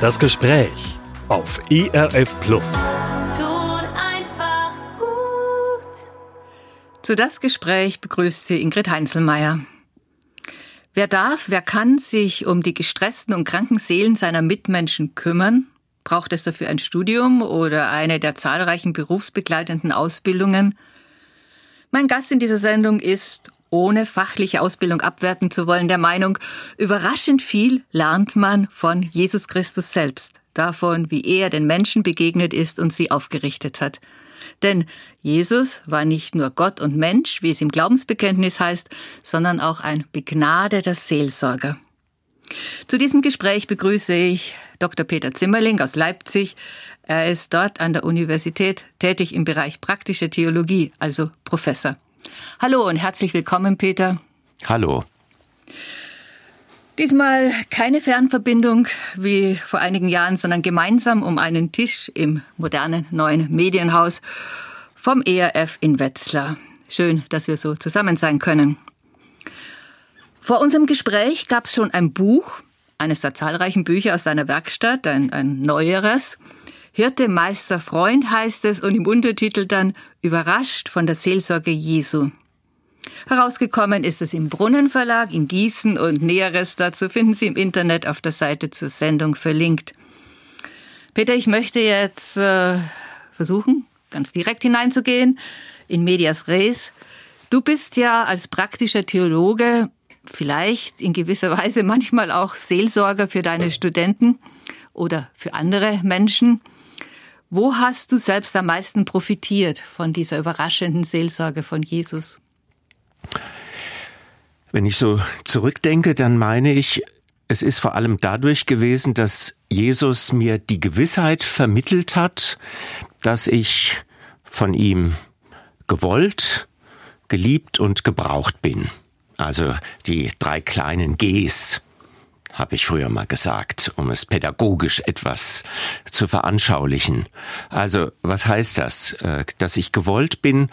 Das Gespräch auf ERF Plus. Tut einfach gut. Zu das Gespräch begrüßt sie Ingrid Heinzelmeier. Wer darf, wer kann sich um die gestressten und kranken Seelen seiner Mitmenschen kümmern? Braucht es dafür ein Studium oder eine der zahlreichen berufsbegleitenden Ausbildungen? Mein Gast in dieser Sendung ist ohne fachliche Ausbildung abwerten zu wollen, der Meinung, überraschend viel lernt man von Jesus Christus selbst, davon, wie er den Menschen begegnet ist und sie aufgerichtet hat. Denn Jesus war nicht nur Gott und Mensch, wie es im Glaubensbekenntnis heißt, sondern auch ein begnadeter Seelsorger. Zu diesem Gespräch begrüße ich Dr. Peter Zimmerling aus Leipzig. Er ist dort an der Universität tätig im Bereich praktische Theologie, also Professor. Hallo und herzlich willkommen, Peter. Hallo. Diesmal keine Fernverbindung wie vor einigen Jahren, sondern gemeinsam um einen Tisch im modernen neuen Medienhaus vom ERF in Wetzlar. Schön, dass wir so zusammen sein können. Vor unserem Gespräch gab es schon ein Buch, eines der zahlreichen Bücher aus seiner Werkstatt, ein, ein neueres. Hirte, Meister, Freund heißt es und im Untertitel dann Überrascht von der Seelsorge Jesu. Herausgekommen ist es im Brunnenverlag in Gießen und Näheres dazu finden Sie im Internet auf der Seite zur Sendung verlinkt. Peter, ich möchte jetzt äh, versuchen, ganz direkt hineinzugehen in Medias Res. Du bist ja als praktischer Theologe vielleicht in gewisser Weise manchmal auch Seelsorger für deine Studenten oder für andere Menschen. Wo hast du selbst am meisten profitiert von dieser überraschenden Seelsorge von Jesus? Wenn ich so zurückdenke, dann meine ich, es ist vor allem dadurch gewesen, dass Jesus mir die Gewissheit vermittelt hat, dass ich von ihm gewollt, geliebt und gebraucht bin. Also die drei kleinen Gs habe ich früher mal gesagt, um es pädagogisch etwas zu veranschaulichen. Also, was heißt das? Äh, dass ich gewollt bin,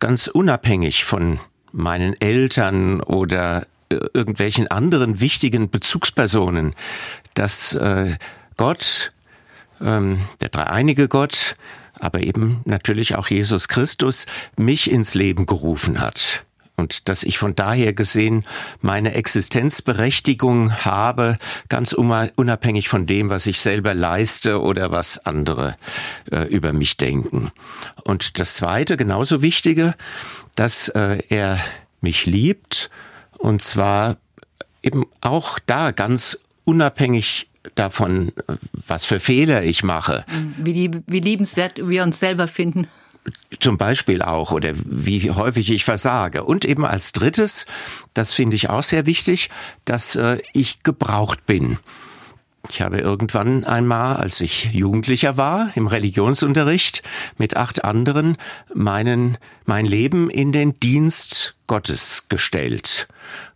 ganz unabhängig von meinen Eltern oder äh, irgendwelchen anderen wichtigen Bezugspersonen, dass äh, Gott, ähm, der dreieinige Gott, aber eben natürlich auch Jesus Christus, mich ins Leben gerufen hat und dass ich von daher gesehen meine Existenzberechtigung habe, ganz unabhängig von dem, was ich selber leiste oder was andere äh, über mich denken. Und das Zweite, genauso Wichtige, dass äh, er mich liebt und zwar eben auch da ganz unabhängig davon, was für Fehler ich mache. Wie, wie liebenswert wir uns selber finden zum Beispiel auch oder wie häufig ich versage. Und eben als drittes, das finde ich auch sehr wichtig, dass äh, ich gebraucht bin. Ich habe irgendwann einmal, als ich Jugendlicher war, im Religionsunterricht mit acht anderen meinen, mein Leben in den Dienst Gottes gestellt.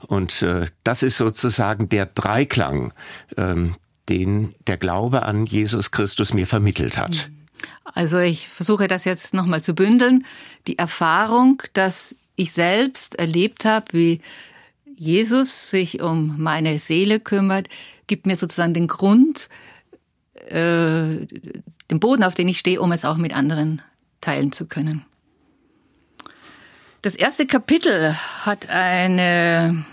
Und äh, das ist sozusagen der Dreiklang, ähm, den der Glaube an Jesus Christus mir vermittelt hat. Mhm. Also ich versuche das jetzt nochmal zu bündeln. Die Erfahrung, dass ich selbst erlebt habe, wie Jesus sich um meine Seele kümmert, gibt mir sozusagen den Grund, äh, den Boden, auf den ich stehe, um es auch mit anderen teilen zu können. Das erste Kapitel hat eine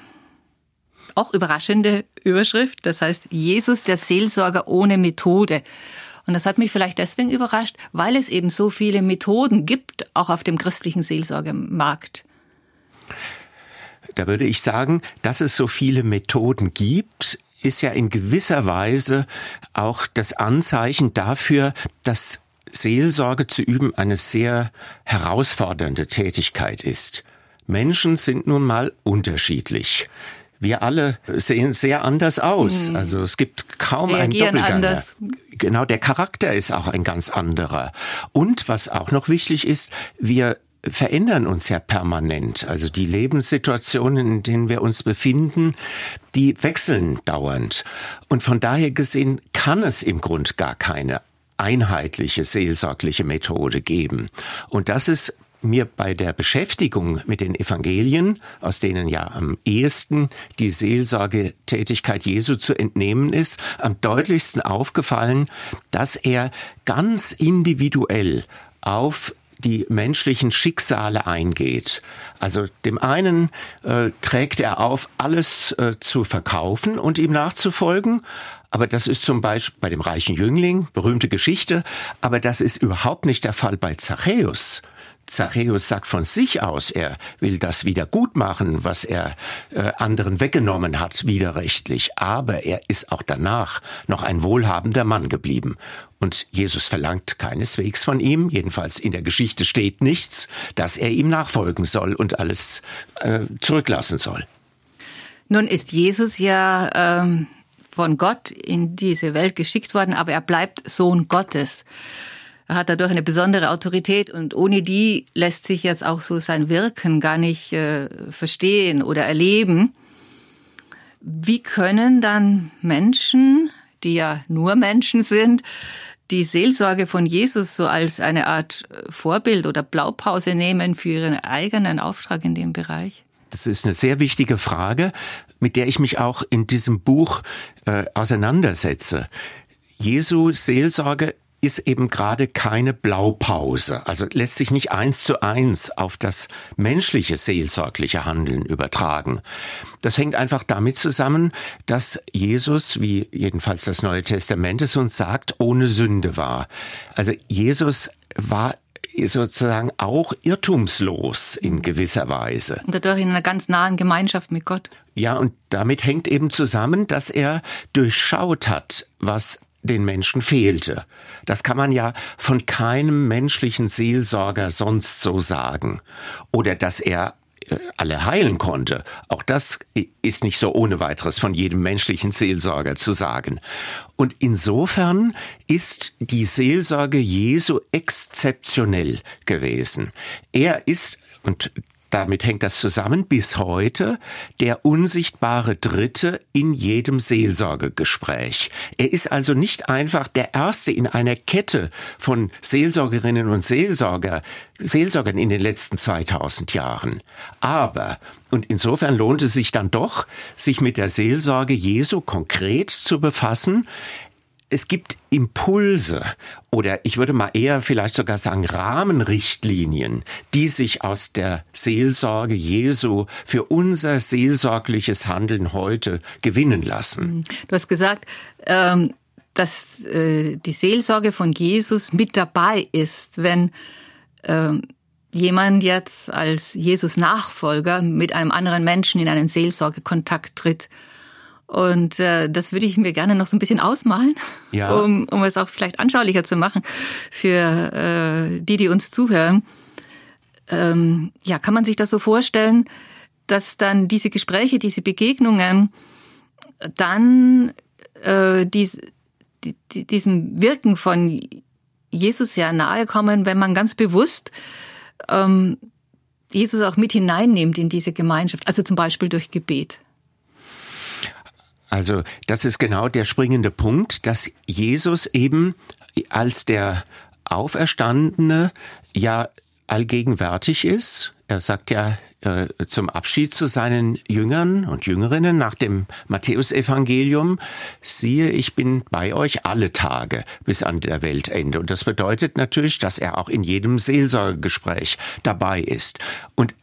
auch überraschende Überschrift, das heißt Jesus der Seelsorger ohne Methode. Und das hat mich vielleicht deswegen überrascht, weil es eben so viele Methoden gibt, auch auf dem christlichen Seelsorgemarkt. Da würde ich sagen, dass es so viele Methoden gibt, ist ja in gewisser Weise auch das Anzeichen dafür, dass Seelsorge zu üben eine sehr herausfordernde Tätigkeit ist. Menschen sind nun mal unterschiedlich. Wir alle sehen sehr anders aus. Mhm. Also es gibt kaum Reagieren einen Doppelgänger. Anders. Genau, der Charakter ist auch ein ganz anderer. Und was auch noch wichtig ist, wir verändern uns ja permanent. Also die Lebenssituationen, in denen wir uns befinden, die wechseln dauernd. Und von daher gesehen kann es im Grund gar keine einheitliche seelsorgliche Methode geben. Und das ist mir bei der Beschäftigung mit den Evangelien, aus denen ja am ehesten die Seelsorgetätigkeit Jesu zu entnehmen ist, am deutlichsten aufgefallen, dass er ganz individuell auf die menschlichen Schicksale eingeht. Also dem einen äh, trägt er auf, alles äh, zu verkaufen und ihm nachzufolgen. Aber das ist zum Beispiel bei dem reichen Jüngling, berühmte Geschichte, aber das ist überhaupt nicht der Fall bei Zachäus. Zachäus sagt von sich aus, er will das wieder gut machen, was er äh, anderen weggenommen hat, widerrechtlich. Aber er ist auch danach noch ein wohlhabender Mann geblieben. Und Jesus verlangt keineswegs von ihm, jedenfalls in der Geschichte steht nichts, dass er ihm nachfolgen soll und alles äh, zurücklassen soll. Nun ist Jesus ja ähm, von Gott in diese Welt geschickt worden, aber er bleibt Sohn Gottes. Er hat dadurch eine besondere Autorität und ohne die lässt sich jetzt auch so sein Wirken gar nicht äh, verstehen oder erleben. Wie können dann Menschen, die ja nur Menschen sind, die Seelsorge von Jesus so als eine Art Vorbild oder Blaupause nehmen für ihren eigenen Auftrag in dem Bereich? Das ist eine sehr wichtige Frage, mit der ich mich auch in diesem Buch äh, auseinandersetze. Jesu Seelsorge ist eben gerade keine Blaupause, also lässt sich nicht eins zu eins auf das menschliche seelsorgliche Handeln übertragen. Das hängt einfach damit zusammen, dass Jesus, wie jedenfalls das Neue Testament es uns sagt, ohne Sünde war. Also Jesus war sozusagen auch irrtumslos in gewisser Weise. Und dadurch in einer ganz nahen Gemeinschaft mit Gott. Ja, und damit hängt eben zusammen, dass er durchschaut hat, was den Menschen fehlte. Das kann man ja von keinem menschlichen Seelsorger sonst so sagen. Oder dass er äh, alle heilen konnte. Auch das ist nicht so ohne weiteres von jedem menschlichen Seelsorger zu sagen. Und insofern ist die Seelsorge Jesu exzeptionell gewesen. Er ist, und damit hängt das zusammen, bis heute der unsichtbare Dritte in jedem Seelsorgegespräch. Er ist also nicht einfach der Erste in einer Kette von Seelsorgerinnen und Seelsorger, Seelsorgern in den letzten 2000 Jahren. Aber, und insofern lohnt es sich dann doch, sich mit der Seelsorge Jesu konkret zu befassen, es gibt Impulse oder ich würde mal eher vielleicht sogar sagen Rahmenrichtlinien, die sich aus der Seelsorge Jesu für unser seelsorgliches Handeln heute gewinnen lassen. Du hast gesagt, ähm, dass äh, die Seelsorge von Jesus mit dabei ist, wenn ähm, jemand jetzt als Jesus Nachfolger mit einem anderen Menschen in einen Seelsorgekontakt tritt. Und äh, das würde ich mir gerne noch so ein bisschen ausmalen, ja. um, um es auch vielleicht anschaulicher zu machen für äh, die, die uns zuhören. Ähm, ja, kann man sich das so vorstellen, dass dann diese Gespräche, diese Begegnungen dann äh, dies, die, die, diesem Wirken von Jesus sehr nahe kommen, wenn man ganz bewusst ähm, Jesus auch mit hineinnimmt in diese Gemeinschaft, also zum Beispiel durch Gebet. Also das ist genau der springende Punkt, dass Jesus eben als der Auferstandene ja allgegenwärtig ist. Er sagt ja äh, zum Abschied zu seinen Jüngern und Jüngerinnen nach dem Matthäusevangelium, siehe, ich bin bei euch alle Tage bis an der Weltende. Und das bedeutet natürlich, dass er auch in jedem Seelsorgegespräch dabei ist. Und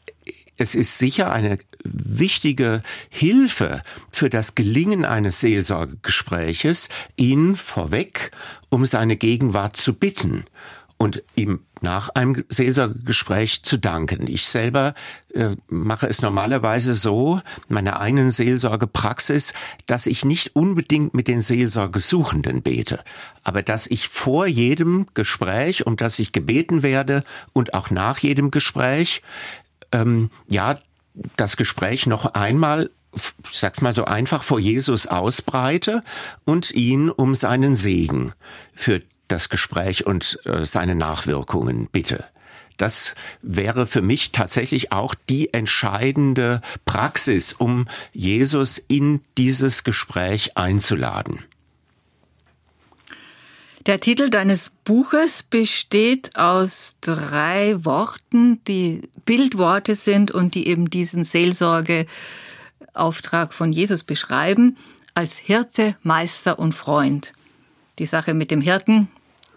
es ist sicher eine wichtige Hilfe für das Gelingen eines Seelsorgegespräches, ihn vorweg um seine Gegenwart zu bitten und ihm nach einem Seelsorgegespräch zu danken. Ich selber äh, mache es normalerweise so, meiner eigenen Seelsorgepraxis, dass ich nicht unbedingt mit den Seelsorgesuchenden bete, aber dass ich vor jedem Gespräch, um das ich gebeten werde und auch nach jedem Gespräch, ähm, ja, das Gespräch noch einmal ich sag's mal so einfach vor Jesus ausbreite und ihn um seinen Segen für das Gespräch und äh, seine Nachwirkungen bitte. Das wäre für mich tatsächlich auch die entscheidende Praxis, um Jesus in dieses Gespräch einzuladen. Der Titel deines Buches besteht aus drei Worten, die Bildworte sind und die eben diesen Seelsorgeauftrag von Jesus beschreiben, als Hirte, Meister und Freund. Die Sache mit dem Hirten,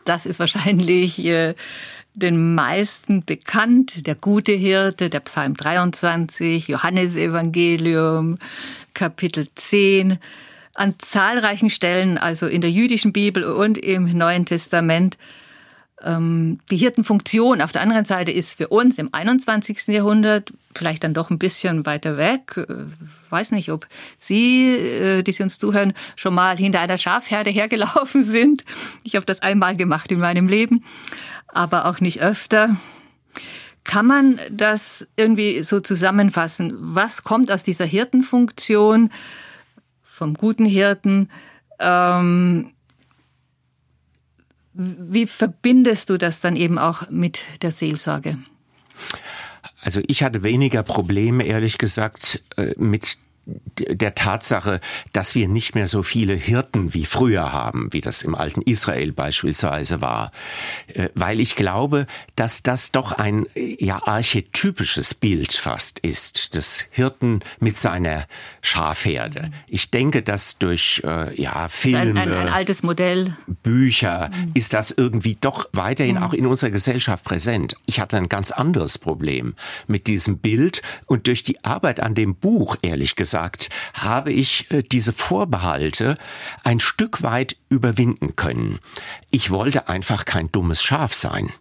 das ist wahrscheinlich äh, den meisten bekannt. Der gute Hirte, der Psalm 23, Johannesevangelium, Kapitel 10. An zahlreichen Stellen, also in der jüdischen Bibel und im Neuen Testament, ähm, die Hirtenfunktion auf der anderen Seite ist für uns im 21. Jahrhundert vielleicht dann doch ein bisschen weiter weg. Äh, weiß nicht, ob Sie, äh, die Sie uns zuhören, schon mal hinter einer Schafherde hergelaufen sind. Ich habe das einmal gemacht in meinem Leben, aber auch nicht öfter. Kann man das irgendwie so zusammenfassen? Was kommt aus dieser Hirtenfunktion vom guten Hirten? Ähm, wie verbindest du das dann eben auch mit der Seelsorge? Also ich hatte weniger Probleme, ehrlich gesagt, äh, mit der Tatsache, dass wir nicht mehr so viele Hirten wie früher haben, wie das im alten Israel beispielsweise war, äh, weil ich glaube, dass das doch ein ja archetypisches Bild fast ist, des Hirten mit seiner Schafherde. Ich denke, dass durch äh, ja Filme, ein, ein, altes Modell, Bücher mhm. ist das irgendwie doch weiterhin mhm. auch in unserer Gesellschaft präsent. Ich hatte ein ganz anderes Problem mit diesem Bild und durch die Arbeit an dem Buch ehrlich gesagt gesagt, habe ich äh, diese Vorbehalte ein Stück weit überwinden können. Ich wollte einfach kein dummes Schaf sein.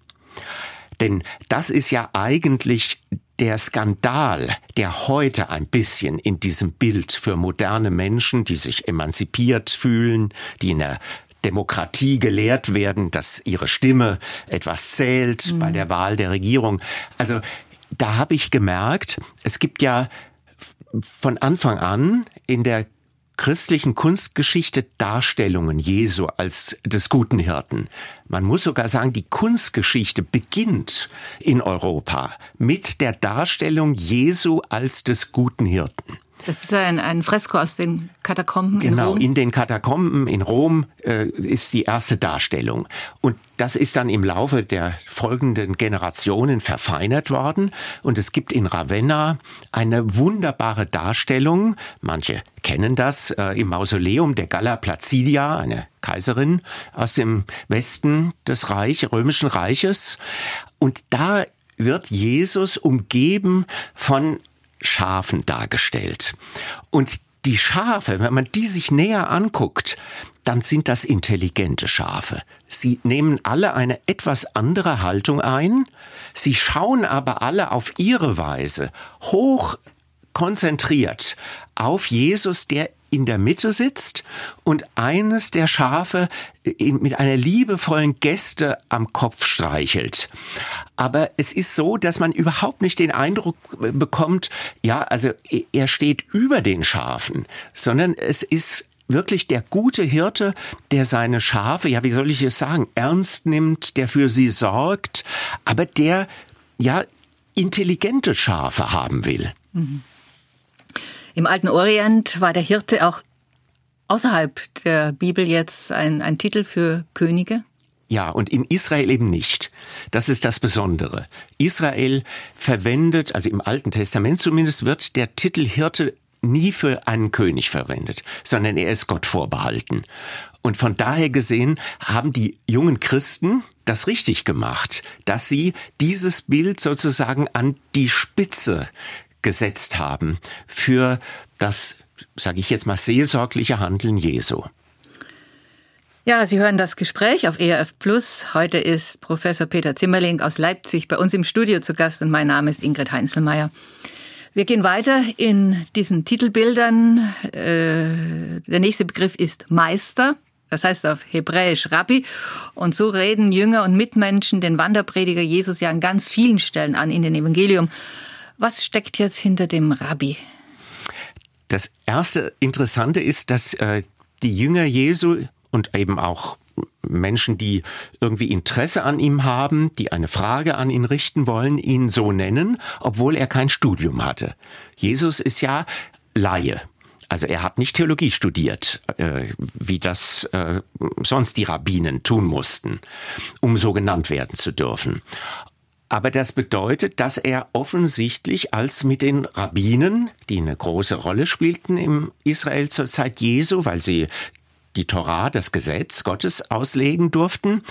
Denn das ist ja eigentlich der Skandal, der heute ein bisschen in diesem Bild für moderne Menschen, die sich emanzipiert fühlen, die in der Demokratie gelehrt werden, dass ihre Stimme etwas zählt mhm. bei der Wahl der Regierung. Also da habe ich gemerkt, es gibt ja von Anfang an in der christlichen Kunstgeschichte Darstellungen Jesu als des guten Hirten. Man muss sogar sagen, die Kunstgeschichte beginnt in Europa mit der Darstellung Jesu als des guten Hirten. Das ist ein, ein Fresko aus den Katakomben genau, in Rom. Genau, in den Katakomben in Rom äh, ist die erste Darstellung. Und das ist dann im Laufe der folgenden Generationen verfeinert worden. Und es gibt in Ravenna eine wunderbare Darstellung. Manche kennen das äh, im Mausoleum der Galla Placidia, eine Kaiserin aus dem Westen des Reich, römischen Reiches. Und da wird Jesus umgeben von Schafen dargestellt. Und die Schafe, wenn man die sich näher anguckt, dann sind das intelligente Schafe. Sie nehmen alle eine etwas andere Haltung ein, sie schauen aber alle auf ihre Weise hoch konzentriert auf Jesus, der in der Mitte sitzt und eines der Schafe mit einer liebevollen Geste am Kopf streichelt. Aber es ist so, dass man überhaupt nicht den Eindruck bekommt, ja, also er steht über den Schafen, sondern es ist wirklich der gute Hirte, der seine Schafe, ja, wie soll ich es sagen, ernst nimmt, der für sie sorgt, aber der, ja, intelligente Schafe haben will. Mhm. Im alten Orient war der Hirte auch außerhalb der Bibel jetzt ein, ein Titel für Könige? Ja, und in Israel eben nicht. Das ist das Besondere. Israel verwendet, also im Alten Testament zumindest, wird der Titel Hirte nie für einen König verwendet, sondern er ist Gott vorbehalten. Und von daher gesehen haben die jungen Christen das richtig gemacht, dass sie dieses Bild sozusagen an die Spitze gesetzt haben für das, sage ich jetzt mal, seelsorgliche Handeln Jesu. Ja, Sie hören das Gespräch auf ERF Plus. Heute ist Professor Peter Zimmerling aus Leipzig bei uns im Studio zu Gast und mein Name ist Ingrid Heinzelmeier. Wir gehen weiter in diesen Titelbildern. Äh, der nächste Begriff ist Meister. Das heißt auf Hebräisch Rabbi. Und so reden Jünger und Mitmenschen den Wanderprediger Jesus ja an ganz vielen Stellen an in den Evangelium. Was steckt jetzt hinter dem Rabbi? Das erste Interessante ist, dass äh, die Jünger Jesu und eben auch Menschen, die irgendwie Interesse an ihm haben, die eine Frage an ihn richten wollen, ihn so nennen, obwohl er kein Studium hatte. Jesus ist ja Laie. Also er hat nicht Theologie studiert, äh, wie das äh, sonst die Rabbinen tun mussten, um so genannt werden zu dürfen. Aber das bedeutet, dass er offensichtlich als mit den Rabbinen, die eine große Rolle spielten im Israel zur Zeit Jesu, weil sie die Torah, das Gesetz Gottes auslegen durften,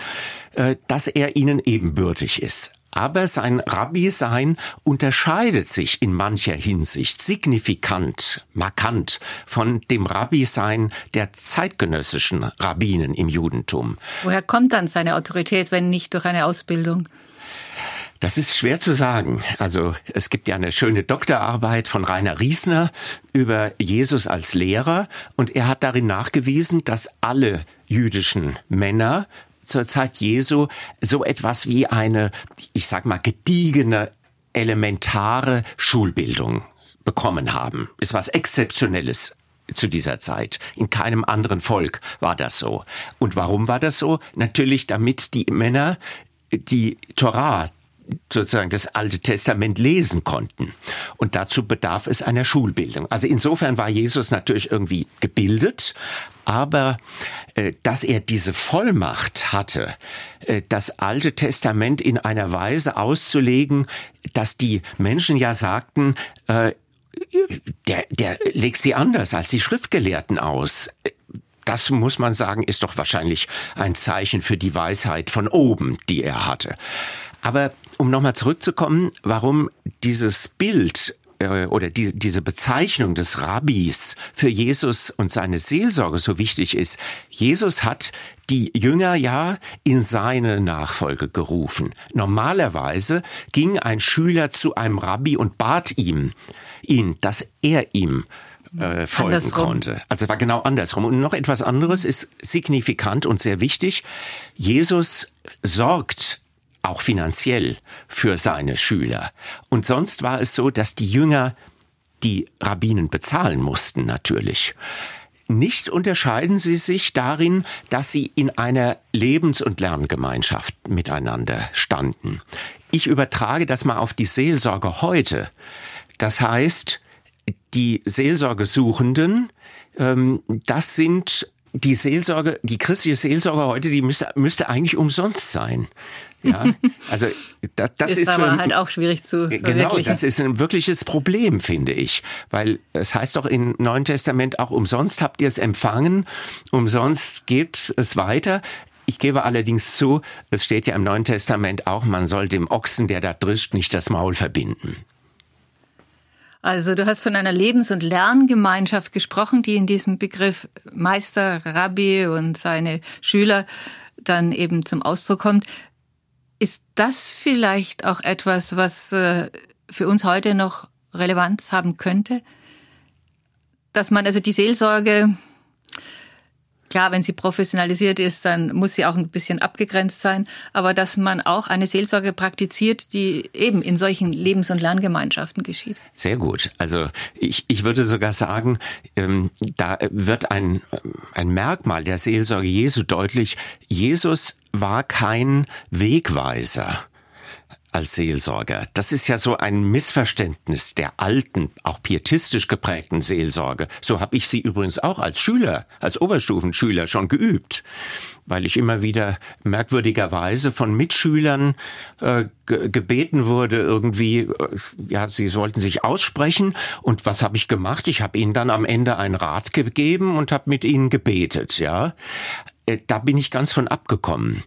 äh, dass er ihnen ebenbürtig ist. Aber sein Rabbi-Sein unterscheidet sich in mancher Hinsicht signifikant, markant von dem Rabbi-Sein der zeitgenössischen Rabbinen im Judentum. Woher kommt dann seine Autorität, wenn nicht durch eine Ausbildung? Das ist schwer zu sagen. Also es gibt ja eine schöne Doktorarbeit von Rainer Riesner über Jesus als Lehrer und er hat darin nachgewiesen, dass alle jüdischen Männer zur Zeit Jesu so etwas wie eine, ich sag mal, gediegene, elementare Schulbildung bekommen haben. Ist was Exzeptionelles zu dieser Zeit. In keinem anderen Volk war das so. Und warum war das so? Natürlich, damit die Männer die Torah, sozusagen das Alte Testament lesen konnten. Und dazu bedarf es einer Schulbildung. Also insofern war Jesus natürlich irgendwie gebildet, aber äh, dass er diese Vollmacht hatte, äh, das Alte Testament in einer Weise auszulegen, dass die Menschen ja sagten, äh, der, der legt sie anders als die Schriftgelehrten aus das muss man sagen, ist doch wahrscheinlich ein Zeichen für die Weisheit von oben, die er hatte. Aber um nochmal zurückzukommen, warum dieses Bild äh, oder die, diese Bezeichnung des Rabbis für Jesus und seine Seelsorge so wichtig ist. Jesus hat die Jünger ja in seine Nachfolge gerufen. Normalerweise ging ein Schüler zu einem Rabbi und bat ihm, ihn, dass er ihm äh, folgen andersrum. konnte. Also es war genau andersrum. Und noch etwas anderes ist signifikant und sehr wichtig. Jesus sorgt auch finanziell für seine Schüler. Und sonst war es so, dass die Jünger die Rabbinen bezahlen mussten natürlich. Nicht unterscheiden sie sich darin, dass sie in einer Lebens- und Lerngemeinschaft miteinander standen. Ich übertrage das mal auf die Seelsorge heute. Das heißt, die Seelsorgesuchenden, ähm, das sind die Seelsorge, die christliche Seelsorge heute, die müsste, müsste eigentlich umsonst sein. Ja, also das, das ist, ist aber für, halt auch schwierig zu Genau, das ist ein wirkliches Problem, finde ich, weil es heißt doch im Neuen Testament auch umsonst habt ihr es empfangen, umsonst geht es weiter. Ich gebe allerdings zu, es steht ja im Neuen Testament auch, man soll dem Ochsen, der da drischt, nicht das Maul verbinden. Also du hast von einer Lebens- und Lerngemeinschaft gesprochen, die in diesem Begriff Meister, Rabbi und seine Schüler dann eben zum Ausdruck kommt. Ist das vielleicht auch etwas, was äh, für uns heute noch Relevanz haben könnte? Dass man also die Seelsorge Klar, wenn sie professionalisiert ist, dann muss sie auch ein bisschen abgegrenzt sein. Aber dass man auch eine Seelsorge praktiziert, die eben in solchen Lebens- und Lerngemeinschaften geschieht. Sehr gut. Also ich, ich würde sogar sagen, ähm, da wird ein, ein Merkmal der Seelsorge Jesu deutlich. Jesus war kein Wegweiser als Seelsorger. Das ist ja so ein Missverständnis der alten, auch pietistisch geprägten Seelsorge. So habe ich sie übrigens auch als Schüler, als Oberstufenschüler schon geübt, weil ich immer wieder merkwürdigerweise von Mitschülern äh, gebeten wurde, irgendwie, äh, ja, sie sollten sich aussprechen. Und was habe ich gemacht? Ich habe ihnen dann am Ende einen Rat gegeben und habe mit ihnen gebetet, ja äh, da bin ich ganz von abgekommen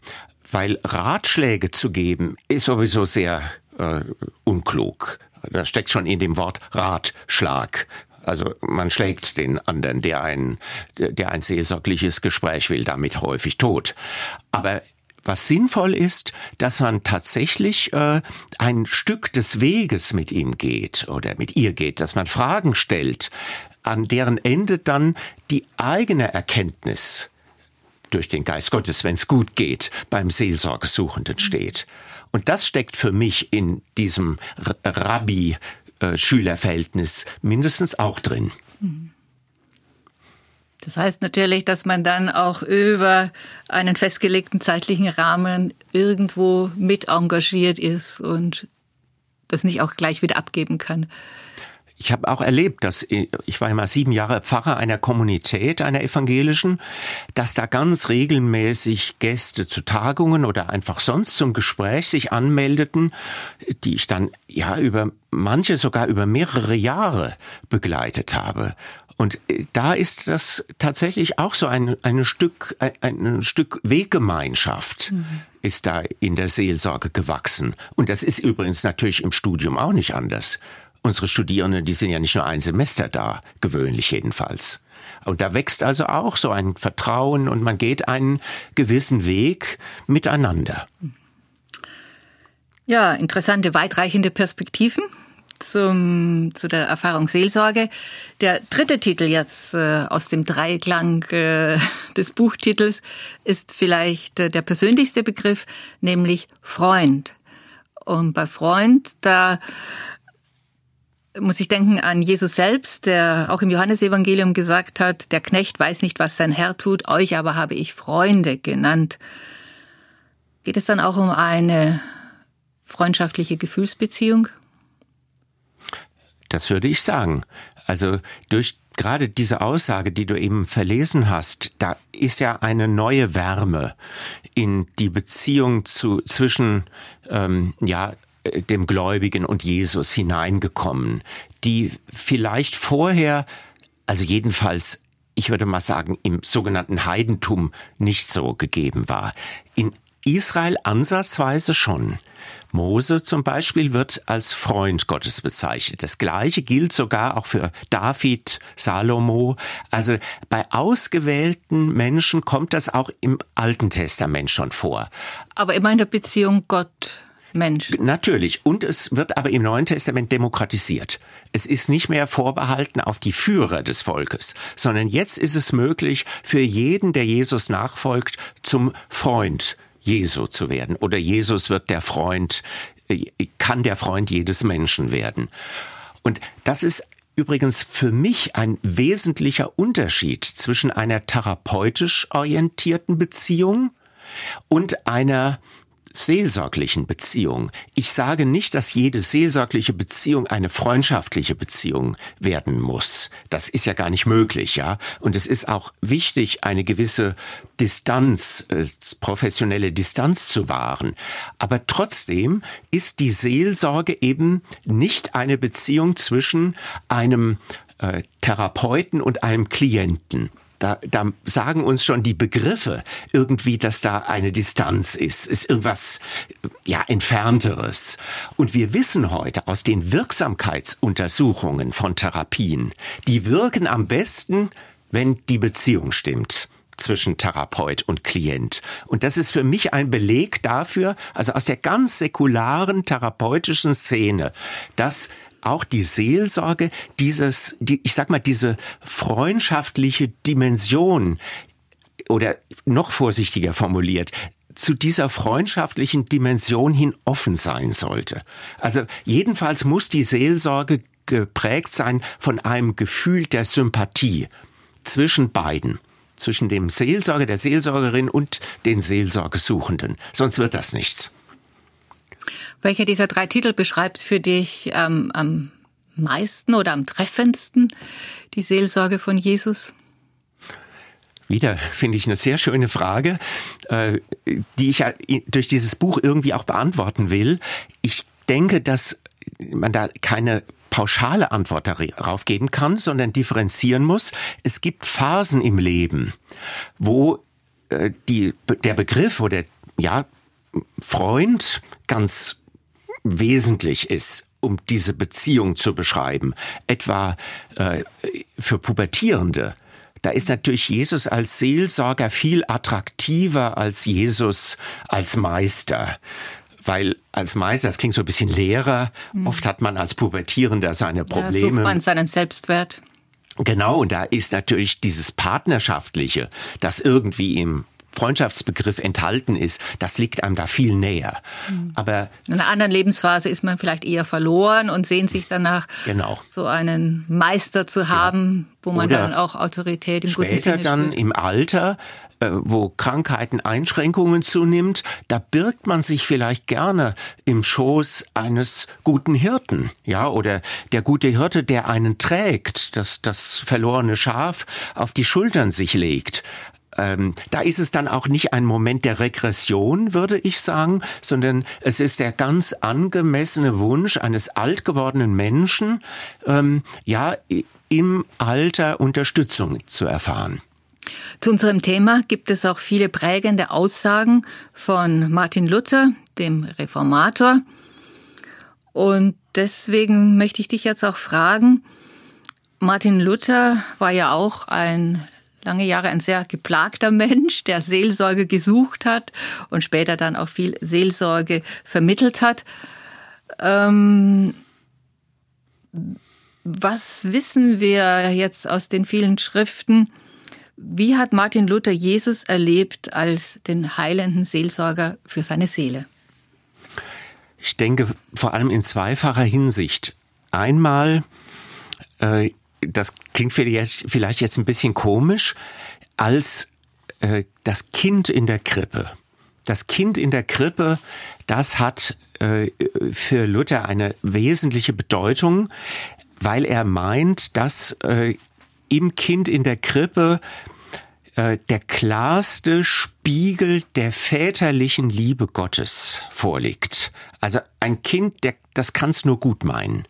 weil Ratschläge zu geben ist sowieso sehr äh, unklug. Da steckt schon in dem Wort Ratschlag. Also man schlägt den anderen, der ein, der ein seelsorgliches Gespräch will, damit häufig tot. Aber was sinnvoll ist, dass man tatsächlich äh, ein Stück des Weges mit ihm geht oder mit ihr geht, dass man Fragen stellt, an deren Ende dann die eigene Erkenntnis durch den Geist Gottes, wenn es gut geht, beim Seelsorgesuchenden steht. Und das steckt für mich in diesem Rabbi-Schüler-Verhältnis mindestens auch drin. Das heißt natürlich, dass man dann auch über einen festgelegten zeitlichen Rahmen irgendwo mit engagiert ist und das nicht auch gleich wieder abgeben kann. Ich habe auch erlebt, dass ich war immer sieben Jahre Pfarrer einer Kommunität, einer evangelischen, dass da ganz regelmäßig Gäste zu Tagungen oder einfach sonst zum Gespräch sich anmeldeten, die ich dann ja über manche sogar über mehrere Jahre begleitet habe. Und äh, da ist das tatsächlich auch so ein, ein Stück, ein, ein Stück Weggemeinschaft mhm. ist da in der Seelsorge gewachsen. Und das ist übrigens natürlich im Studium auch nicht anders. Unsere Studierenden, die sind ja nicht nur ein Semester da, gewöhnlich jedenfalls. Und da wächst also auch so ein Vertrauen und man geht einen gewissen Weg miteinander. Ja, interessante, weitreichende Perspektiven zum, zu der Erfahrung Seelsorge. Der dritte Titel jetzt äh, aus dem Dreiklang äh, des Buchtitels ist vielleicht äh, der persönlichste Begriff, nämlich Freund. Und bei Freund, da muss ich denken an Jesus selbst, der auch im Johannesevangelium gesagt hat, der Knecht weiß nicht, was sein Herr tut, euch aber habe ich Freunde genannt. Geht es dann auch um eine freundschaftliche Gefühlsbeziehung? Das würde ich sagen. Also durch gerade diese Aussage, die du eben verlesen hast, da ist ja eine neue Wärme in die Beziehung zu, zwischen ähm, ja, dem Gläubigen und Jesus hineingekommen, die vielleicht vorher, also jedenfalls, ich würde mal sagen, im sogenannten Heidentum nicht so gegeben war. In Israel ansatzweise schon. Mose zum Beispiel wird als Freund Gottes bezeichnet. Das Gleiche gilt sogar auch für David, Salomo. Also bei ausgewählten Menschen kommt das auch im Alten Testament schon vor. Aber immer in der Beziehung Gott. Mensch. Natürlich. Und es wird aber im Neuen Testament demokratisiert. Es ist nicht mehr vorbehalten auf die Führer des Volkes, sondern jetzt ist es möglich, für jeden, der Jesus nachfolgt, zum Freund Jesu zu werden. Oder Jesus wird der Freund, äh, kann der Freund jedes Menschen werden. Und das ist übrigens für mich ein wesentlicher Unterschied zwischen einer therapeutisch orientierten Beziehung und einer seelsorglichen Beziehung. Ich sage nicht, dass jede seelsorgliche Beziehung eine freundschaftliche Beziehung werden muss. Das ist ja gar nicht möglich, ja. Und es ist auch wichtig, eine gewisse Distanz, äh, professionelle Distanz zu wahren. Aber trotzdem ist die Seelsorge eben nicht eine Beziehung zwischen einem äh, Therapeuten und einem Klienten. Da, da sagen uns schon die Begriffe irgendwie, dass da eine Distanz ist, ist irgendwas ja entfernteres. Und wir wissen heute aus den Wirksamkeitsuntersuchungen von Therapien, die wirken am besten, wenn die Beziehung stimmt zwischen Therapeut und Klient. Und das ist für mich ein Beleg dafür, also aus der ganz säkularen therapeutischen Szene, dass auch die Seelsorge dieses, die, ich sag mal, diese freundschaftliche Dimension oder noch vorsichtiger formuliert, zu dieser freundschaftlichen Dimension hin offen sein sollte. Also jedenfalls muss die Seelsorge geprägt sein von einem Gefühl der Sympathie zwischen beiden zwischen dem Seelsorger, der Seelsorgerin und den Seelsorgesuchenden. Sonst wird das nichts. Welcher dieser drei Titel beschreibt für dich ähm, am meisten oder am treffendsten die Seelsorge von Jesus? Wieder finde ich eine sehr schöne Frage, äh, die ich durch dieses Buch irgendwie auch beantworten will. Ich denke, dass man da keine pauschale Antwort darauf geben kann, sondern differenzieren muss. Es gibt Phasen im Leben, wo äh, die, der Begriff oder ja, Freund ganz wesentlich ist, um diese Beziehung zu beschreiben, etwa äh, für Pubertierende. Da ist natürlich Jesus als Seelsorger viel attraktiver als Jesus als Meister. Weil als Meister, das klingt so ein bisschen leerer, mhm. oft hat man als Pubertierender seine Probleme. Ja, sucht man seinen Selbstwert. Genau, und da ist natürlich dieses Partnerschaftliche, das irgendwie im Freundschaftsbegriff enthalten ist, das liegt einem da viel näher. Mhm. Aber in einer anderen Lebensphase ist man vielleicht eher verloren und sehnt sich danach, genau. so einen Meister zu haben, ja. wo man Oder dann auch Autorität im guten Sinne dann im Alter äh, wo Krankheiten, Einschränkungen zunimmt, da birgt man sich vielleicht gerne im Schoß eines guten Hirten, ja, oder der gute Hirte, der einen trägt, dass das verlorene Schaf auf die Schultern sich legt. Ähm, da ist es dann auch nicht ein Moment der Regression, würde ich sagen, sondern es ist der ganz angemessene Wunsch eines alt gewordenen Menschen, ähm, ja, im Alter Unterstützung zu erfahren. Zu unserem Thema gibt es auch viele prägende Aussagen von Martin Luther, dem Reformator. Und deswegen möchte ich dich jetzt auch fragen, Martin Luther war ja auch ein lange Jahre ein sehr geplagter Mensch, der Seelsorge gesucht hat und später dann auch viel Seelsorge vermittelt hat. Ähm, was wissen wir jetzt aus den vielen Schriften? Wie hat Martin Luther Jesus erlebt als den heilenden Seelsorger für seine Seele? Ich denke vor allem in zweifacher Hinsicht. Einmal, äh, das klingt vielleicht jetzt ein bisschen komisch, als äh, das Kind in der Krippe. Das Kind in der Krippe, das hat äh, für Luther eine wesentliche Bedeutung, weil er meint, dass äh, im Kind in der Krippe äh, der klarste Spiegel der väterlichen Liebe Gottes vorliegt. Also ein Kind, der, das kann es nur gut meinen.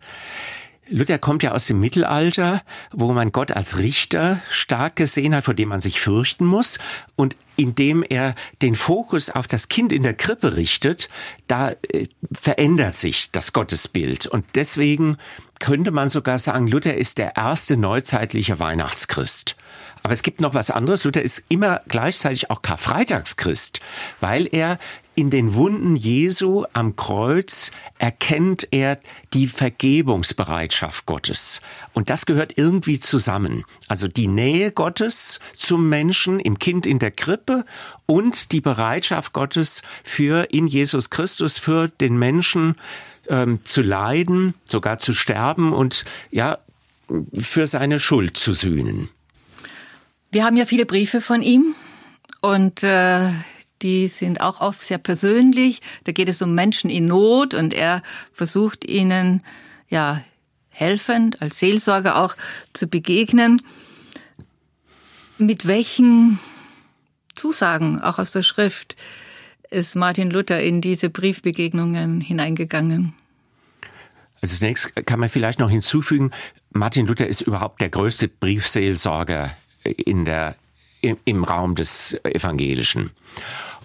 Luther kommt ja aus dem Mittelalter, wo man Gott als Richter stark gesehen hat, vor dem man sich fürchten muss. Und indem er den Fokus auf das Kind in der Krippe richtet, da äh, verändert sich das Gottesbild. Und deswegen könnte man sogar sagen, Luther ist der erste neuzeitliche Weihnachtschrist. Aber es gibt noch was anderes. Luther ist immer gleichzeitig auch Karfreitagschrist, weil er in den Wunden Jesu am Kreuz erkennt er die Vergebungsbereitschaft Gottes. Und das gehört irgendwie zusammen. Also die Nähe Gottes zum Menschen im Kind in der Krippe und die Bereitschaft Gottes für in Jesus Christus für den Menschen ähm, zu leiden, sogar zu sterben und ja, für seine Schuld zu sühnen. Wir haben ja viele Briefe von ihm und äh, die sind auch oft sehr persönlich. Da geht es um Menschen in Not und er versucht ihnen ja helfend als Seelsorger auch zu begegnen. Mit welchen Zusagen auch aus der Schrift ist Martin Luther in diese Briefbegegnungen hineingegangen? Also zunächst kann man vielleicht noch hinzufügen, Martin Luther ist überhaupt der größte Briefseelsorger in der, im, im Raum des Evangelischen.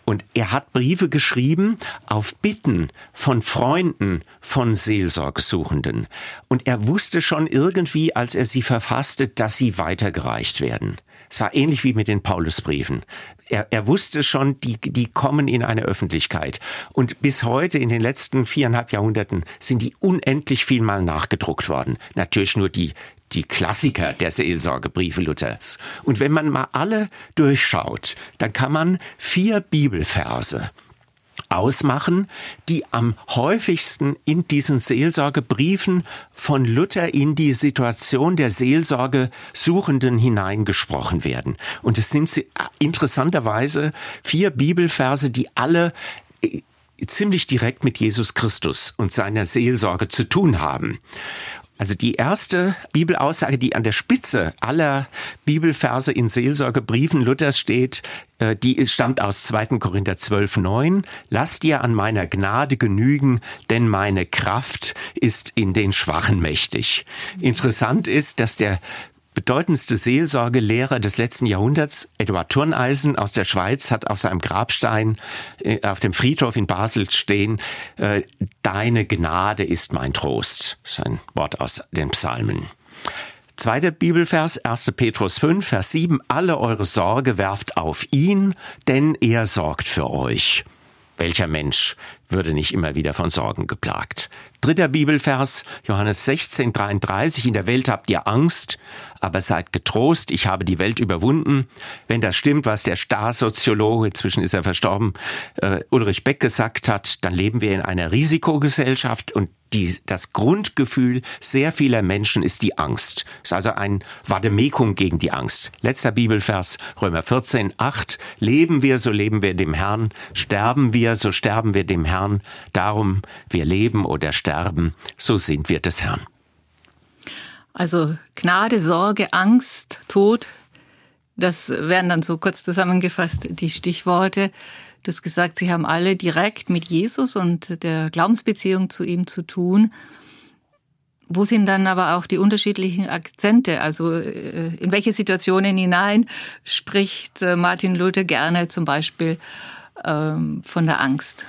Und er hat Briefe geschrieben auf Bitten von Freunden von Seelsorgesuchenden. Und er wusste schon irgendwie, als er sie verfasste, dass sie weitergereicht werden. Es war ähnlich wie mit den Paulusbriefen. Er, er wusste schon, die, die kommen in eine Öffentlichkeit. Und bis heute, in den letzten viereinhalb Jahrhunderten, sind die unendlich viel mal nachgedruckt worden. Natürlich nur die, die Klassiker der Seelsorgebriefe Luthers. Und wenn man mal alle durchschaut, dann kann man vier Bibelverse ausmachen, die am häufigsten in diesen Seelsorgebriefen von Luther in die Situation der Seelsorgesuchenden hineingesprochen werden. Und es sind interessanterweise vier Bibelverse, die alle äh, ziemlich direkt mit Jesus Christus und seiner Seelsorge zu tun haben. Also die erste Bibelaussage, die an der Spitze aller Bibelverse in Seelsorgebriefen Luthers steht, äh, die stammt aus 2. Korinther 12, 9. Lass dir an meiner Gnade genügen, denn meine Kraft ist in den Schwachen mächtig. Interessant ist, dass der bedeutendste Seelsorgelehrer des letzten Jahrhunderts, Eduard Turneisen aus der Schweiz, hat auf seinem Grabstein äh, auf dem Friedhof in Basel stehen, äh, Deine Gnade ist mein Trost. Das ist ein Wort aus den Psalmen. Zweiter Bibelvers, 1. Petrus 5, Vers 7, alle eure Sorge werft auf ihn, denn er sorgt für euch. Welcher Mensch würde nicht immer wieder von Sorgen geplagt. Dritter Bibelvers, Johannes 16, 33. In der Welt habt ihr Angst, aber seid getrost, ich habe die Welt überwunden. Wenn das stimmt, was der Starsoziologe, inzwischen ist er verstorben, äh, Ulrich Beck gesagt hat, dann leben wir in einer Risikogesellschaft und die, das Grundgefühl sehr vieler Menschen ist die Angst. Ist also ein Vademekum gegen die Angst. Letzter Bibelvers, Römer 14, 8. Leben wir, so leben wir dem Herrn. Sterben wir, so sterben wir dem Herrn. Darum, wir leben oder sterben, so sind wir des Herrn. Also Gnade, Sorge, Angst, Tod, das wären dann so kurz zusammengefasst die Stichworte. Du hast gesagt, sie haben alle direkt mit Jesus und der Glaubensbeziehung zu ihm zu tun. Wo sind dann aber auch die unterschiedlichen Akzente? Also äh, in welche Situationen hinein spricht äh, Martin Luther gerne zum Beispiel ähm, von der Angst?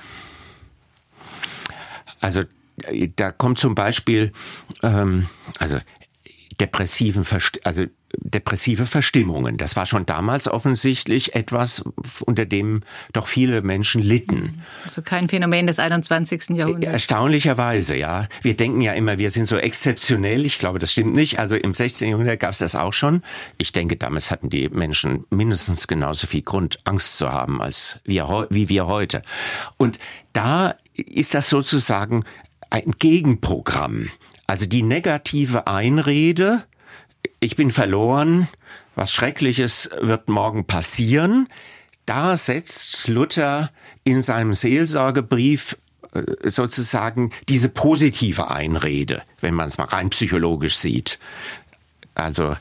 Also äh, da kommt zum Beispiel, ähm, also depressiven, also depressive Verstimmungen. Das war schon damals offensichtlich etwas, unter dem doch viele Menschen litten. Also kein Phänomen des 21. Jahrhunderts. Erstaunlicherweise, ja. Wir denken ja immer, wir sind so exzeptionell. Ich glaube, das stimmt nicht. Also im 16. Jahrhundert gab es das auch schon. Ich denke, damals hatten die Menschen mindestens genauso viel Grund, Angst zu haben, als wir, wie wir heute. Und da ist das sozusagen ein Gegenprogramm. Also die negative Einrede, ich bin verloren, was Schreckliches wird morgen passieren. Da setzt Luther in seinem Seelsorgebrief äh, sozusagen diese positive Einrede, wenn man es mal rein psychologisch sieht. Also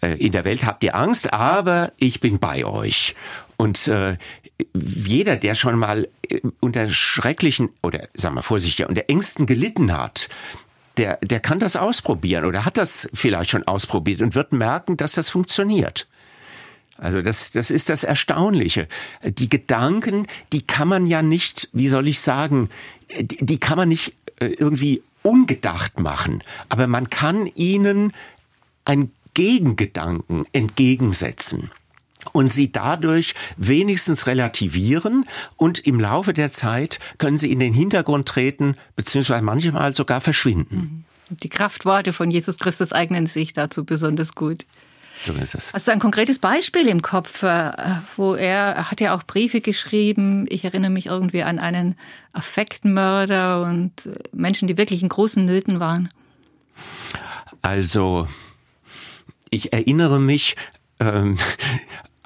äh, in der Welt habt ihr Angst, aber ich bin bei euch. Und äh, jeder, der schon mal äh, unter schrecklichen oder sagen wir vorsichtig, unter Ängsten gelitten hat, der, der kann das ausprobieren oder hat das vielleicht schon ausprobiert und wird merken, dass das funktioniert. Also das, das ist das Erstaunliche. Die Gedanken, die kann man ja nicht, wie soll ich sagen, die, die kann man nicht äh, irgendwie ungedacht machen, aber man kann ihnen einen Gegengedanken entgegensetzen und sie dadurch wenigstens relativieren und im Laufe der Zeit können sie in den Hintergrund treten, beziehungsweise manchmal sogar verschwinden. Mhm. Die Kraftworte von Jesus Christus eignen sich dazu besonders gut. So ist es. Hast du ein konkretes Beispiel im Kopf, äh, wo er, er hat ja auch Briefe geschrieben. Ich erinnere mich irgendwie an einen Affektmörder und äh, Menschen, die wirklich in großen Nöten waren. Also, ich erinnere mich ähm,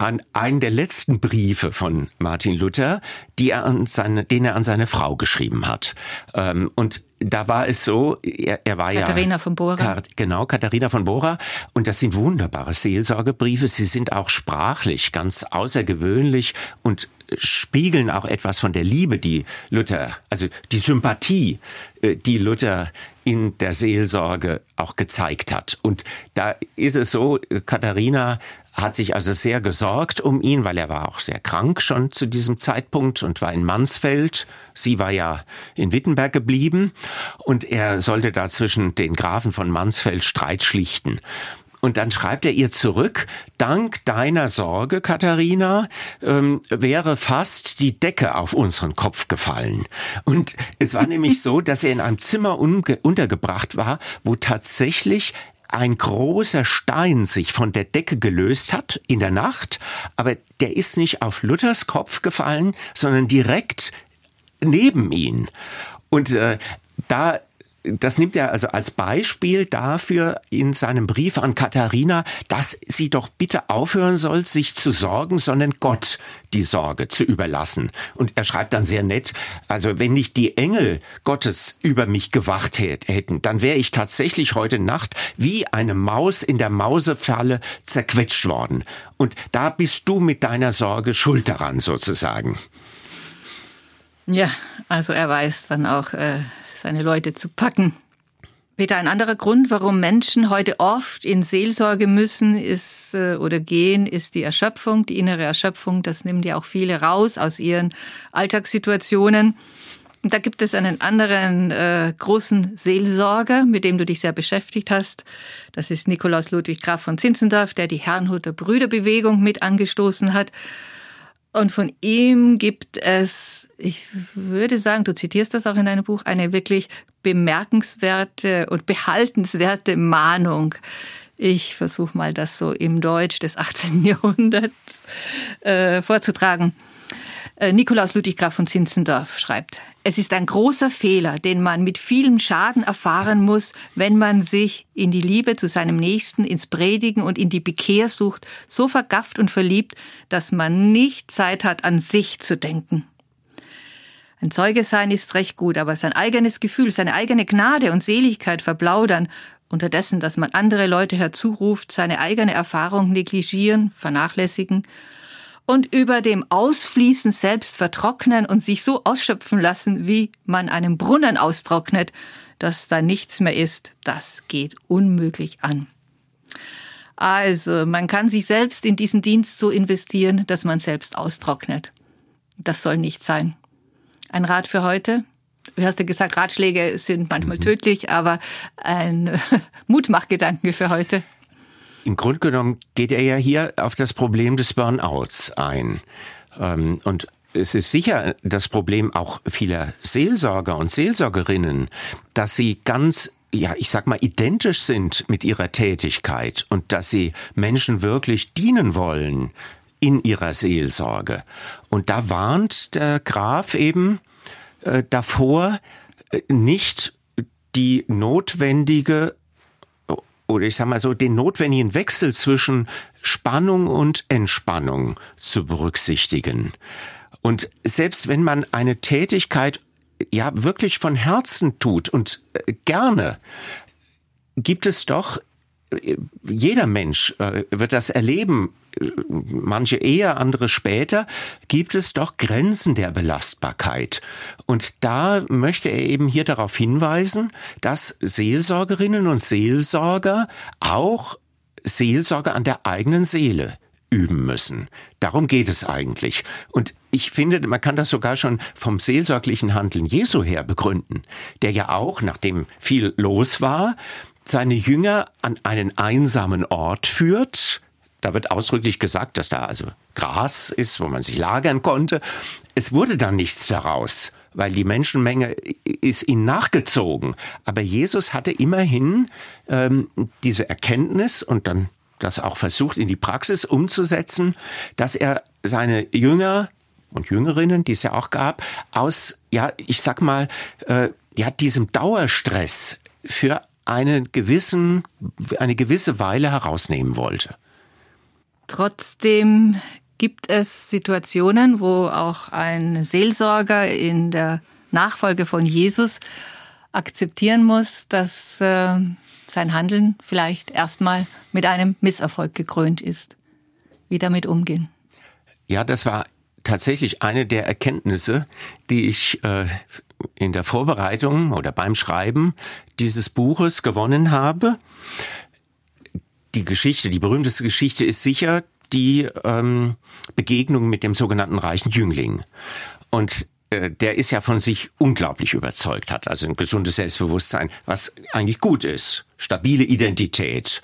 an einen der letzten Briefe von Martin Luther, die er an seine, den er an seine Frau geschrieben hat. Ähm, und da war es so, er, er war Katharina ja. Katharina von Bora. Genau, Katharina von Bora. Und das sind wunderbare Seelsorgebriefe. Sie sind auch sprachlich ganz außergewöhnlich und spiegeln auch etwas von der Liebe, die Luther, also die Sympathie, äh, die Luther in der Seelsorge auch gezeigt hat. Und da ist es so, Katharina hat sich also sehr gesorgt um ihn, weil er war auch sehr krank schon zu diesem Zeitpunkt und war in Mansfeld. Sie war ja in Wittenberg geblieben und er sollte da zwischen den Grafen von Mansfeld Streit schlichten. Und dann schreibt er ihr zurück, dank deiner Sorge, Katharina, ähm, wäre fast die Decke auf unseren Kopf gefallen. Und es war nämlich so, dass er in einem Zimmer untergebracht war, wo tatsächlich ein großer Stein sich von der Decke gelöst hat in der Nacht, aber der ist nicht auf Luthers Kopf gefallen, sondern direkt neben ihn. Und äh, da das nimmt er also als Beispiel dafür in seinem Brief an Katharina, dass sie doch bitte aufhören soll, sich zu sorgen, sondern Gott die Sorge zu überlassen. Und er schreibt dann sehr nett, also wenn nicht die Engel Gottes über mich gewacht hätten, dann wäre ich tatsächlich heute Nacht wie eine Maus in der Mausefalle zerquetscht worden. Und da bist du mit deiner Sorge schuld daran sozusagen. Ja, also er weiß dann auch, äh, seine Leute zu packen. Peter, ein anderer Grund, warum Menschen heute oft in Seelsorge müssen ist äh, oder gehen, ist die Erschöpfung, die innere Erschöpfung. Das nimmt ja auch viele raus aus ihren Alltagssituationen. Und da gibt es einen anderen äh, großen Seelsorger, mit dem du dich sehr beschäftigt hast. Das ist Nikolaus Ludwig Graf von Zinzendorf, der die Herrnhuter Brüderbewegung mit angestoßen hat. Und von ihm gibt es, ich würde sagen, du zitierst das auch in deinem Buch, eine wirklich bemerkenswerte und behaltenswerte Mahnung. Ich versuche mal das so im Deutsch des 18. Jahrhunderts äh, vorzutragen. Äh, Nikolaus Ludwig Graf von Zinzendorf schreibt, es ist ein großer Fehler, den man mit vielem Schaden erfahren muss, wenn man sich in die Liebe zu seinem Nächsten, ins Predigen und in die Bekehrsucht so vergafft und verliebt, dass man nicht Zeit hat, an sich zu denken. Ein Zeuge sein ist recht gut, aber sein eigenes Gefühl, seine eigene Gnade und Seligkeit verplaudern, unterdessen, dass man andere Leute herzuruft, seine eigene Erfahrung negligieren, vernachlässigen und über dem Ausfließen selbst vertrocknen und sich so ausschöpfen lassen, wie man einen Brunnen austrocknet, dass da nichts mehr ist, das geht unmöglich an. Also, man kann sich selbst in diesen Dienst so investieren, dass man selbst austrocknet. Das soll nicht sein. Ein Rat für heute? Du hast ja gesagt, Ratschläge sind manchmal tödlich, aber ein Mutmachgedanke für heute. Im Grunde genommen geht er ja hier auf das Problem des Burnouts ein. Ähm, und es ist sicher das Problem auch vieler Seelsorger und Seelsorgerinnen, dass sie ganz ja, ich sag mal, identisch sind mit ihrer Tätigkeit und dass sie Menschen wirklich dienen wollen in ihrer Seelsorge. Und da warnt der Graf eben äh, davor, äh, nicht die notwendige oder ich sag mal so, den notwendigen Wechsel zwischen Spannung und Entspannung zu berücksichtigen. Und selbst wenn man eine Tätigkeit ja wirklich von Herzen tut und äh, gerne, gibt es doch jeder Mensch äh, wird das erleben, manche eher, andere später, gibt es doch Grenzen der Belastbarkeit. Und da möchte er eben hier darauf hinweisen, dass Seelsorgerinnen und Seelsorger auch Seelsorge an der eigenen Seele üben müssen. Darum geht es eigentlich. Und ich finde, man kann das sogar schon vom seelsorglichen Handeln Jesu her begründen, der ja auch, nachdem viel los war, seine Jünger an einen einsamen Ort führt. Da wird ausdrücklich gesagt, dass da also Gras ist, wo man sich lagern konnte. Es wurde dann nichts daraus, weil die Menschenmenge ist ihnen nachgezogen. Aber Jesus hatte immerhin ähm, diese Erkenntnis und dann das auch versucht in die Praxis umzusetzen, dass er seine Jünger und Jüngerinnen, die es ja auch gab, aus, ja, ich sag mal, äh, ja, diesem Dauerstress für einen gewissen, eine gewisse Weile herausnehmen wollte. Trotzdem gibt es Situationen, wo auch ein Seelsorger in der Nachfolge von Jesus akzeptieren muss, dass äh, sein Handeln vielleicht erstmal mit einem Misserfolg gekrönt ist. Wie damit umgehen? Ja, das war tatsächlich eine der Erkenntnisse, die ich äh, in der Vorbereitung oder beim Schreiben dieses Buches gewonnen habe. Die Geschichte, die berühmteste Geschichte ist sicher die ähm, Begegnung mit dem sogenannten reichen Jüngling. Und äh, der ist ja von sich unglaublich überzeugt hat, also ein gesundes Selbstbewusstsein, was eigentlich gut ist, stabile Identität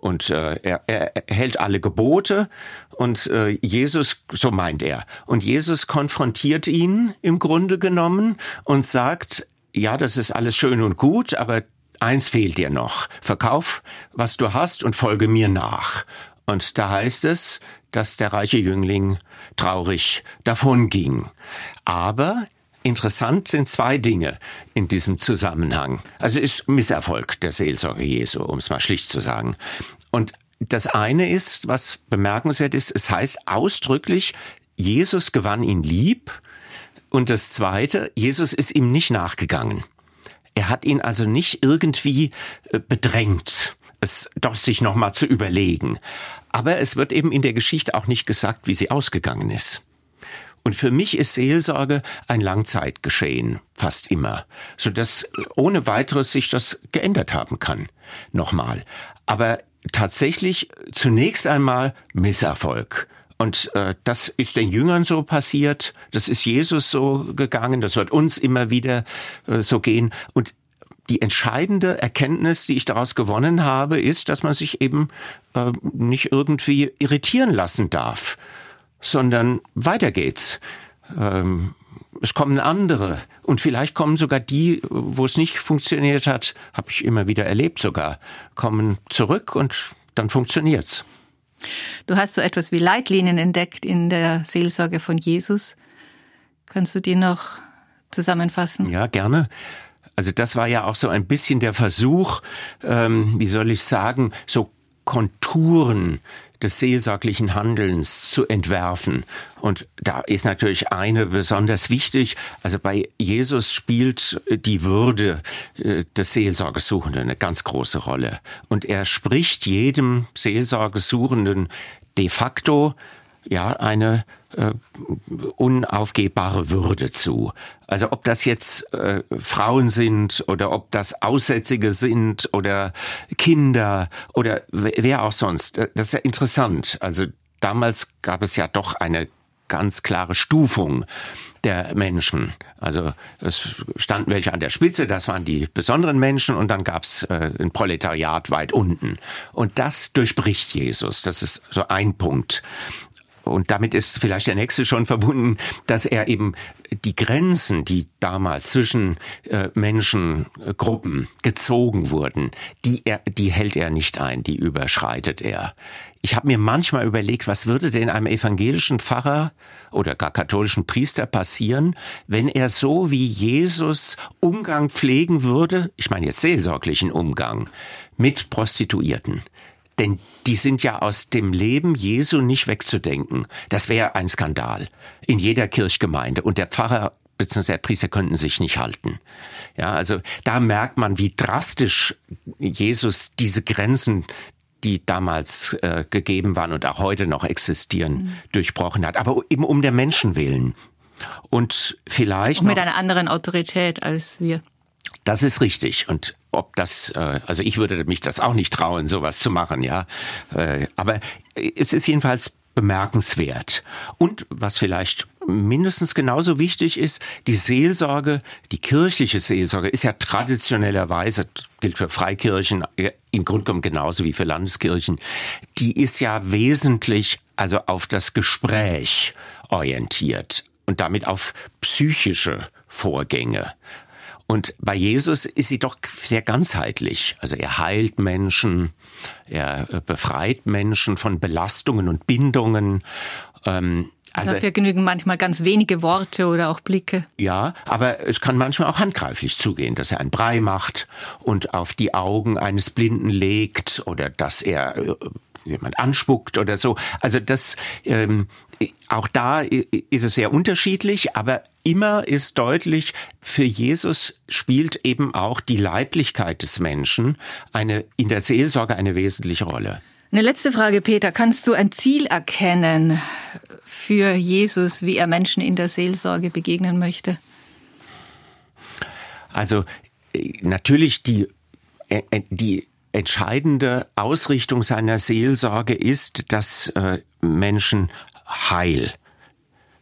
und äh, er, er hält alle Gebote und äh, Jesus, so meint er, und Jesus konfrontiert ihn im Grunde genommen und sagt, ja, das ist alles schön und gut, aber eins fehlt dir noch. Verkauf, was du hast und folge mir nach. Und da heißt es, dass der reiche Jüngling traurig davonging. Aber Interessant sind zwei Dinge in diesem Zusammenhang. Also ist Misserfolg der Seelsorge Jesu, um es mal schlicht zu sagen. Und das eine ist, was bemerkenswert ist, es heißt ausdrücklich, Jesus gewann ihn lieb. Und das zweite, Jesus ist ihm nicht nachgegangen. Er hat ihn also nicht irgendwie äh, bedrängt, es doch sich nochmal zu überlegen. Aber es wird eben in der Geschichte auch nicht gesagt, wie sie ausgegangen ist. Und für mich ist Seelsorge ein Langzeitgeschehen, fast immer, so dass ohne weiteres sich das geändert haben kann. Nochmal. Aber tatsächlich zunächst einmal Misserfolg. Und äh, das ist den Jüngern so passiert, das ist Jesus so gegangen, das wird uns immer wieder äh, so gehen. Und die entscheidende Erkenntnis, die ich daraus gewonnen habe, ist, dass man sich eben äh, nicht irgendwie irritieren lassen darf sondern weiter geht's. Ähm, es kommen andere und vielleicht kommen sogar die, wo es nicht funktioniert hat, habe ich immer wieder erlebt sogar, kommen zurück und dann funktioniert's. Du hast so etwas wie Leitlinien entdeckt in der Seelsorge von Jesus. Kannst du die noch zusammenfassen? Ja, gerne. Also das war ja auch so ein bisschen der Versuch, ähm, wie soll ich sagen, so Konturen des seelsorglichen Handelns zu entwerfen. Und da ist natürlich eine besonders wichtig. Also bei Jesus spielt die Würde äh, des Seelsorgesuchenden eine ganz große Rolle. Und er spricht jedem Seelsorgesuchenden de facto ja eine äh, unaufgebbare Würde zu. Also ob das jetzt äh, Frauen sind oder ob das Aussätzige sind oder Kinder oder wer auch sonst. Äh, das ist ja interessant. Also damals gab es ja doch eine ganz klare Stufung der Menschen. Also es standen welche an der Spitze, das waren die besonderen Menschen und dann gab es äh, ein Proletariat weit unten. Und das durchbricht Jesus. Das ist so ein Punkt und damit ist vielleicht der nächste schon verbunden, dass er eben die Grenzen, die damals zwischen äh, Menschengruppen gezogen wurden, die, er, die hält er nicht ein, die überschreitet er. Ich habe mir manchmal überlegt, was würde denn einem evangelischen Pfarrer oder gar katholischen Priester passieren, wenn er so wie Jesus Umgang pflegen würde, ich meine jetzt seelsorglichen Umgang, mit Prostituierten. Denn die sind ja aus dem Leben Jesu nicht wegzudenken. Das wäre ein Skandal in jeder Kirchgemeinde. Und der Pfarrer bzw. der Priester könnten sich nicht halten. Ja, also da merkt man, wie drastisch Jesus diese Grenzen die damals äh, gegeben waren und auch heute noch existieren, mhm. durchbrochen hat. Aber eben um der Menschen willen. Und vielleicht. Und mit einer anderen Autorität als wir. Das ist richtig. Und ob das, äh, also ich würde mich das auch nicht trauen, sowas zu machen, ja. Äh, aber es ist jedenfalls bemerkenswert. Und was vielleicht mindestens genauso wichtig ist, die Seelsorge, die kirchliche Seelsorge ist ja traditionellerweise, gilt für Freikirchen im Grunde genommen genauso wie für Landeskirchen, die ist ja wesentlich also auf das Gespräch orientiert und damit auf psychische Vorgänge. Und bei Jesus ist sie doch sehr ganzheitlich. Also er heilt Menschen, er äh, befreit Menschen von Belastungen und Bindungen. Ähm, also, Dafür genügen manchmal ganz wenige Worte oder auch Blicke. Ja, aber es kann manchmal auch handgreiflich zugehen, dass er ein Brei macht und auf die Augen eines Blinden legt oder dass er äh, jemand anspuckt oder so. Also das ähm, auch da ist es sehr unterschiedlich, aber immer ist deutlich, für Jesus spielt eben auch die Leiblichkeit des Menschen eine, in der Seelsorge eine wesentliche Rolle. Eine letzte Frage, Peter. Kannst du ein Ziel erkennen für Jesus, wie er Menschen in der Seelsorge begegnen möchte? Also natürlich die, äh, äh, die entscheidende Ausrichtung seiner Seelsorge ist, dass äh, Menschen Heil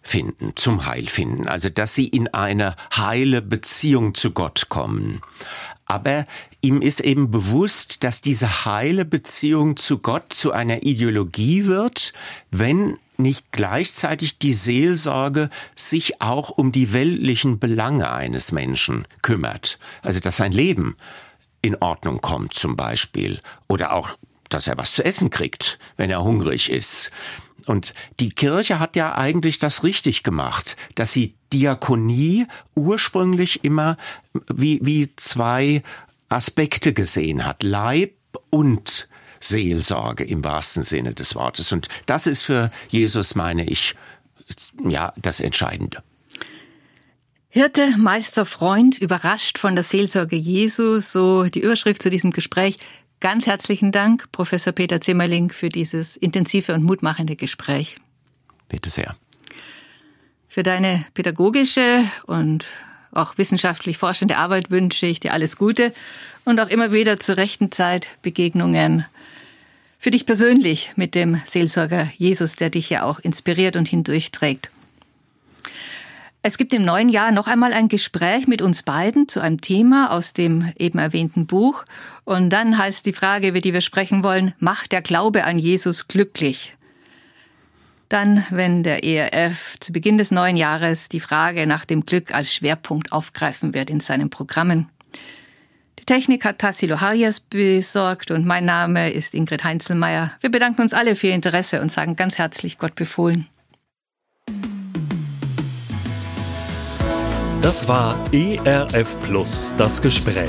finden, zum Heil finden. Also, dass sie in eine heile Beziehung zu Gott kommen. Aber ihm ist eben bewusst, dass diese heile Beziehung zu Gott zu einer Ideologie wird, wenn nicht gleichzeitig die Seelsorge sich auch um die weltlichen Belange eines Menschen kümmert. Also, dass sein Leben in Ordnung kommt zum Beispiel. Oder auch, dass er was zu essen kriegt, wenn er hungrig ist. Und die Kirche hat ja eigentlich das richtig gemacht, dass sie Diakonie ursprünglich immer wie, wie zwei Aspekte gesehen hat. Leib und Seelsorge im wahrsten Sinne des Wortes. Und das ist für Jesus, meine ich, ja, das Entscheidende. Hirte, Meister, Freund, überrascht von der Seelsorge Jesu, so die Überschrift zu diesem Gespräch. Ganz herzlichen Dank, Professor Peter Zimmerling, für dieses intensive und mutmachende Gespräch. Bitte sehr. Für deine pädagogische und auch wissenschaftlich forschende Arbeit wünsche ich dir alles Gute und auch immer wieder zur rechten Zeit Begegnungen. Für dich persönlich mit dem Seelsorger Jesus, der dich ja auch inspiriert und hindurchträgt. Es gibt im neuen Jahr noch einmal ein Gespräch mit uns beiden zu einem Thema aus dem eben erwähnten Buch. Und dann heißt die Frage, über die wir sprechen wollen, macht der Glaube an Jesus glücklich? Dann, wenn der ERF zu Beginn des neuen Jahres die Frage nach dem Glück als Schwerpunkt aufgreifen wird in seinen Programmen. Die Technik hat Tassilo Harjes besorgt und mein Name ist Ingrid Heinzelmeier. Wir bedanken uns alle für Ihr Interesse und sagen ganz herzlich Gott befohlen. Das war ERF Plus, das Gespräch.